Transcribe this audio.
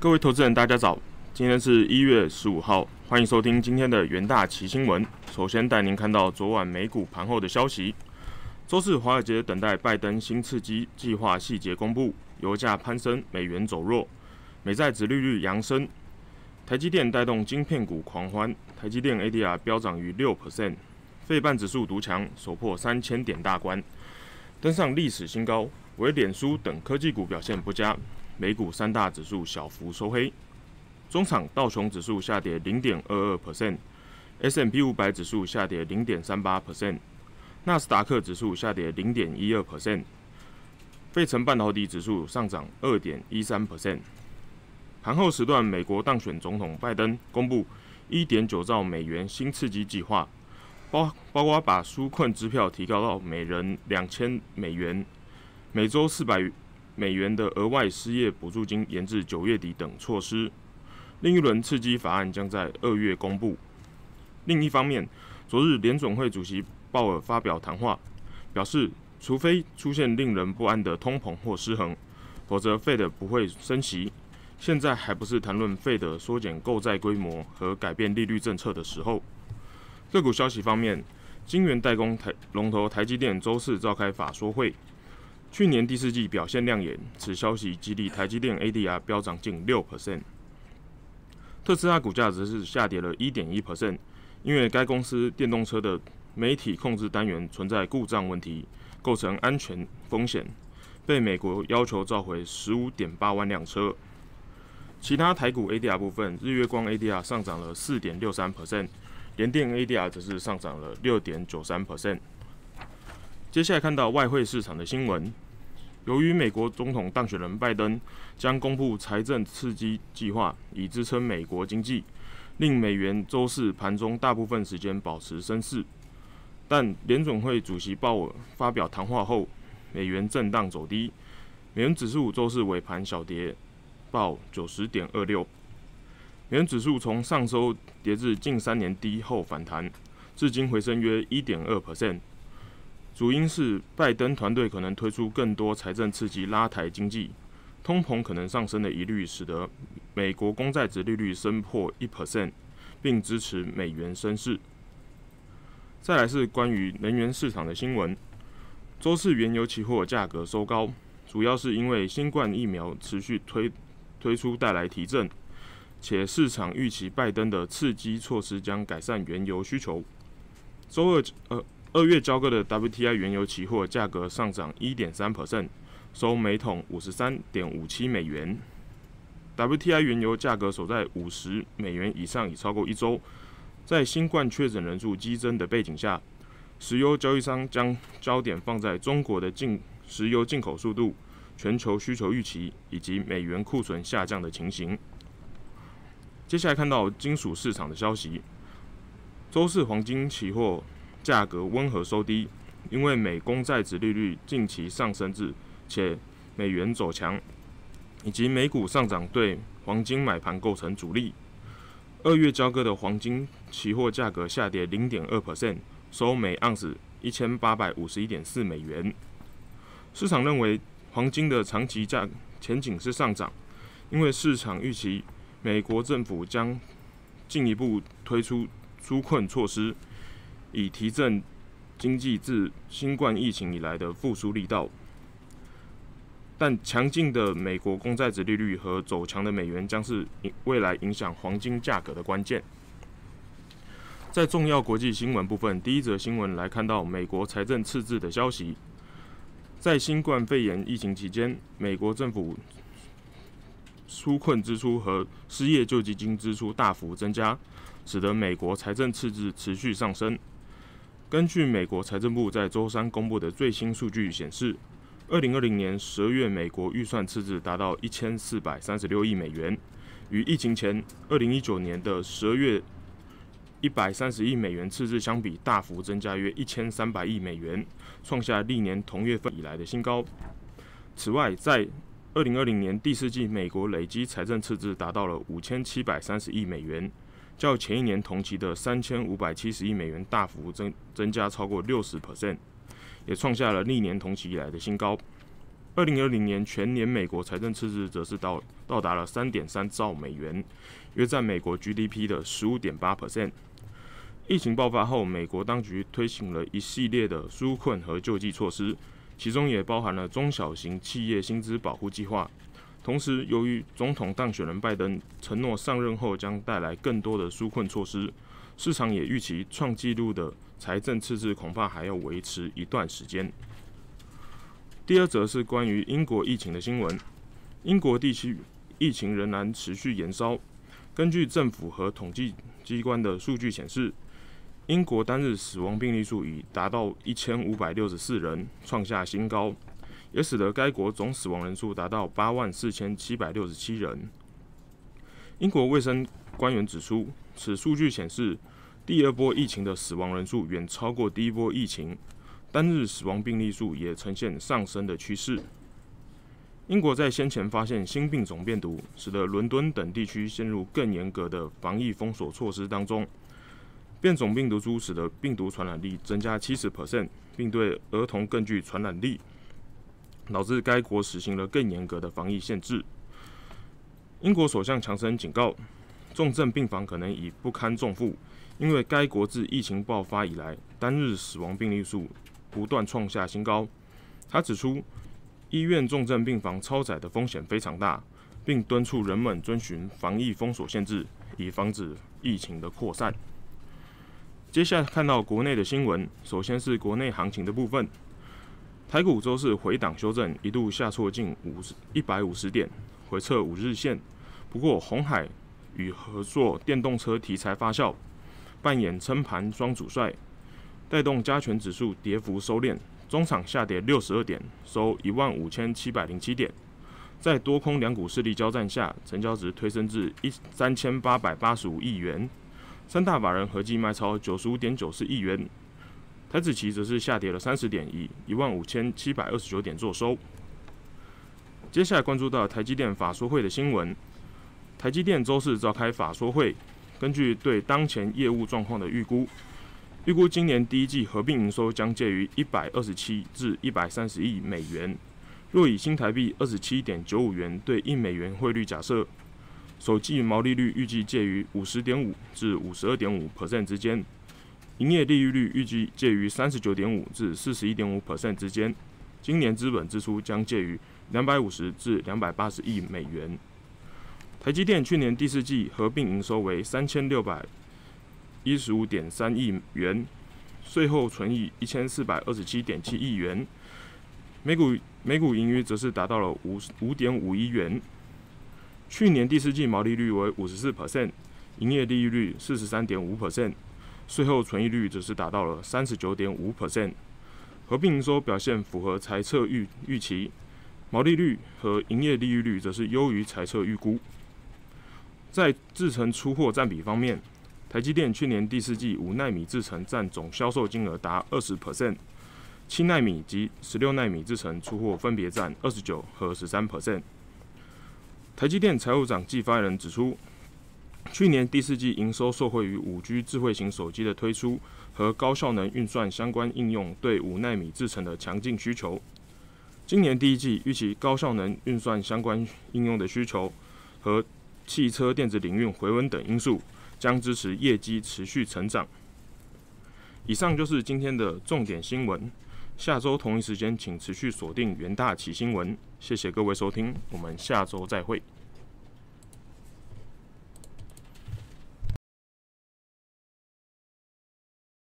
各位投资人，大家早！今天是一月十五号，欢迎收听今天的元大旗新闻。首先带您看到昨晚美股盘后的消息。周四，华尔街等待拜登新刺激计划细节公布，油价攀升，美元走弱，美债殖利率扬升。台积电带动晶片股狂欢，台积电 ADR 飙涨逾六 percent，费半指数独强，首破三千点大关，登上历史新高。唯脸书等科技股表现不佳。美股三大指数小幅收黑，中场道琼指数下跌零点二二 percent，S M P 五百指数下跌零点三八 percent，纳斯达克指数下跌零点一二 percent，费城半导体指数上涨二点一三 percent。盘后时段，美国当选总统拜登公布一点九兆美元新刺激计划，包包括把纾困支票提高到每人两千美元，每周四百。美元的额外失业补助金延至九月底等措施，另一轮刺激法案将在二月公布。另一方面，昨日联总会主席鲍尔发表谈话，表示，除非出现令人不安的通膨或失衡，否则费德不会升息。现在还不是谈论费德缩减购债规模和改变利率政策的时候。个股消息方面，晶圆代工台龙头台积电周四召开法说会。去年第四季表现亮眼，此消息激励台积电 ADR 飙涨近六 percent。特斯拉股价则是下跌了一点一 percent，因为该公司电动车的媒体控制单元存在故障问题，构成安全风险，被美国要求召回十五点八万辆车。其他台股 ADR 部分，日月光 ADR 上涨了四点六三 percent，联电 ADR 则是上涨了六点九三 percent。接下来看到外汇市场的新闻。由于美国总统当选人拜登将公布财政刺激计划，以支撑美国经济，令美元周四盘中大部分时间保持升势。但联总会主席鲍尔发表谈话后，美元震荡走低，美元指数周四尾盘小跌，报九十点二六。美元指数从上周跌至近三年低后反弹，至今回升约一点二 percent。主因是拜登团队可能推出更多财政刺激，拉抬经济，通膨可能上升的疑虑，使得美国公债值利率升破一 percent，并支持美元升势。再来是关于能源市场的新闻，周四原油期货价格收高，主要是因为新冠疫苗持续推推出带来提振，且市场预期拜登的刺激措施将改善原油需求。周二呃。二月交割的 WTI 原油期货价格上涨一点三 percent，收每桶五十三点五七美元。WTI 原油价格守在五十美元以上已超过一周。在新冠确诊人数激增的背景下，石油交易商将焦点放在中国的进石油进口速度、全球需求预期以及美元库存下降的情形。接下来看到金属市场的消息，周四黄金期货。价格温和收低，因为美公债殖利率近期上升至，且美元走强，以及美股上涨对黄金买盘构成阻力。二月交割的黄金期货价格下跌零点二 percent，收每盎司一千八百五十一点四美元。市场认为黄金的长期价前景是上涨，因为市场预期美国政府将进一步推出纾困措施。以提振经济自新冠疫情以来的复苏力道，但强劲的美国公债值利率和走强的美元将是未来影响黄金价格的关键。在重要国际新闻部分，第一则新闻来看到美国财政赤字的消息。在新冠肺炎疫情期间，美国政府纾困支出和失业救济金支出大幅增加，使得美国财政赤字持续上升。根据美国财政部在周三公布的最新数据显示，二零二零年十二月美国预算赤字达到一千四百三十六亿美元，与疫情前二零一九年的十二月一百三十亿美元赤字相比，大幅增加约一千三百亿美元，创下历年同月份以来的新高。此外，在二零二零年第四季，美国累积财政赤字达到了五千七百三十亿美元。较前一年同期的三千五百七十亿美元大幅增增加超过六十 percent，也创下了历年同期以来的新高。二零二零年全年美国财政赤字则是到到达了三点三兆美元，约占美国 GDP 的十五点八 percent。疫情爆发后，美国当局推行了一系列的纾困和救济措施，其中也包含了中小型企业薪资保护计划。同时，由于总统当选人拜登承诺上任后将带来更多的纾困措施，市场也预期创纪录的财政赤字恐怕还要维持一段时间。第二则是关于英国疫情的新闻。英国地区疫情仍然持续延烧。根据政府和统计机关的数据显示，英国单日死亡病例数已达到一千五百六十四人，创下新高，也使得该国总死亡人数达到八万四千七百六十七人。英国卫生官员指出，此数据显示，第二波疫情的死亡人数远超过第一波疫情。单日死亡病例数也呈现上升的趋势。英国在先前发现新病种变毒，使得伦敦等地区陷入更严格的防疫封锁措施当中。变种病毒株使得病毒传染力增加七十 percent，并对儿童更具传染力，导致该国实行了更严格的防疫限制。英国首相强森警告，重症病房可能已不堪重负，因为该国自疫情爆发以来，单日死亡病例数。不断创下新高。他指出，医院重症病房超载的风险非常大，并敦促人们遵循防疫封锁限制，以防止疫情的扩散。接下来看到国内的新闻，首先是国内行情的部分。台股周四回档修正，一度下挫近五十一百五十点，回测五日线。不过，红海与合作电动车题材发酵，扮演撑盘双主帅。带动加权指数跌幅收敛，中场下跌六十二点，收一万五千七百零七点。在多空两股势力交战下，成交值推升至一三千八百八十五亿元，三大法人合计卖超九十五点九四亿元。台子期则是下跌了三十点，以一万五千七百二十九点作收。接下来关注到台积电法说会的新闻。台积电周四召开法说会，根据对当前业务状况的预估。预估今年第一季合并营收将介于一百二十七至一百三十亿美元。若以新台币二十七点九五元对一美元汇率假设，首季毛利率预计介于五十点五至五十二点五 percent 之间，营业利润率预计介于三十九点五至四十一点五 percent 之间。今年资本支出将介于两百五十至两百八十亿美元。台积电去年第四季合并营收为三千六百。一十五点三亿元，税后存益一千四百二十七点七亿元，每股每股盈余则是达到了五五点五亿元。去年第四季毛利率为五十四 percent，营业利率四十三点五 percent，税后存益率则是达到了三十九点五 percent。合并营收表现符合财测预预期，毛利率和营业利率率则是优于财测预估。在制成出货占比方面。台积电去年第四季五纳米制程占总销售金额达二十 percent，七纳米及十六纳米制程出货分别占二十九和十三 percent。台积电财务长暨发言人指出，去年第四季营收受惠于五 G 智慧型手机的推出和高效能运算相关应用对五纳米制程的强劲需求。今年第一季预期高效能运算相关应用的需求和汽车电子领域回温等因素。将支持业绩持续成长。以上就是今天的重点新闻。下周同一时间，请持续锁定元大旗新闻。谢谢各位收听，我们下周再会。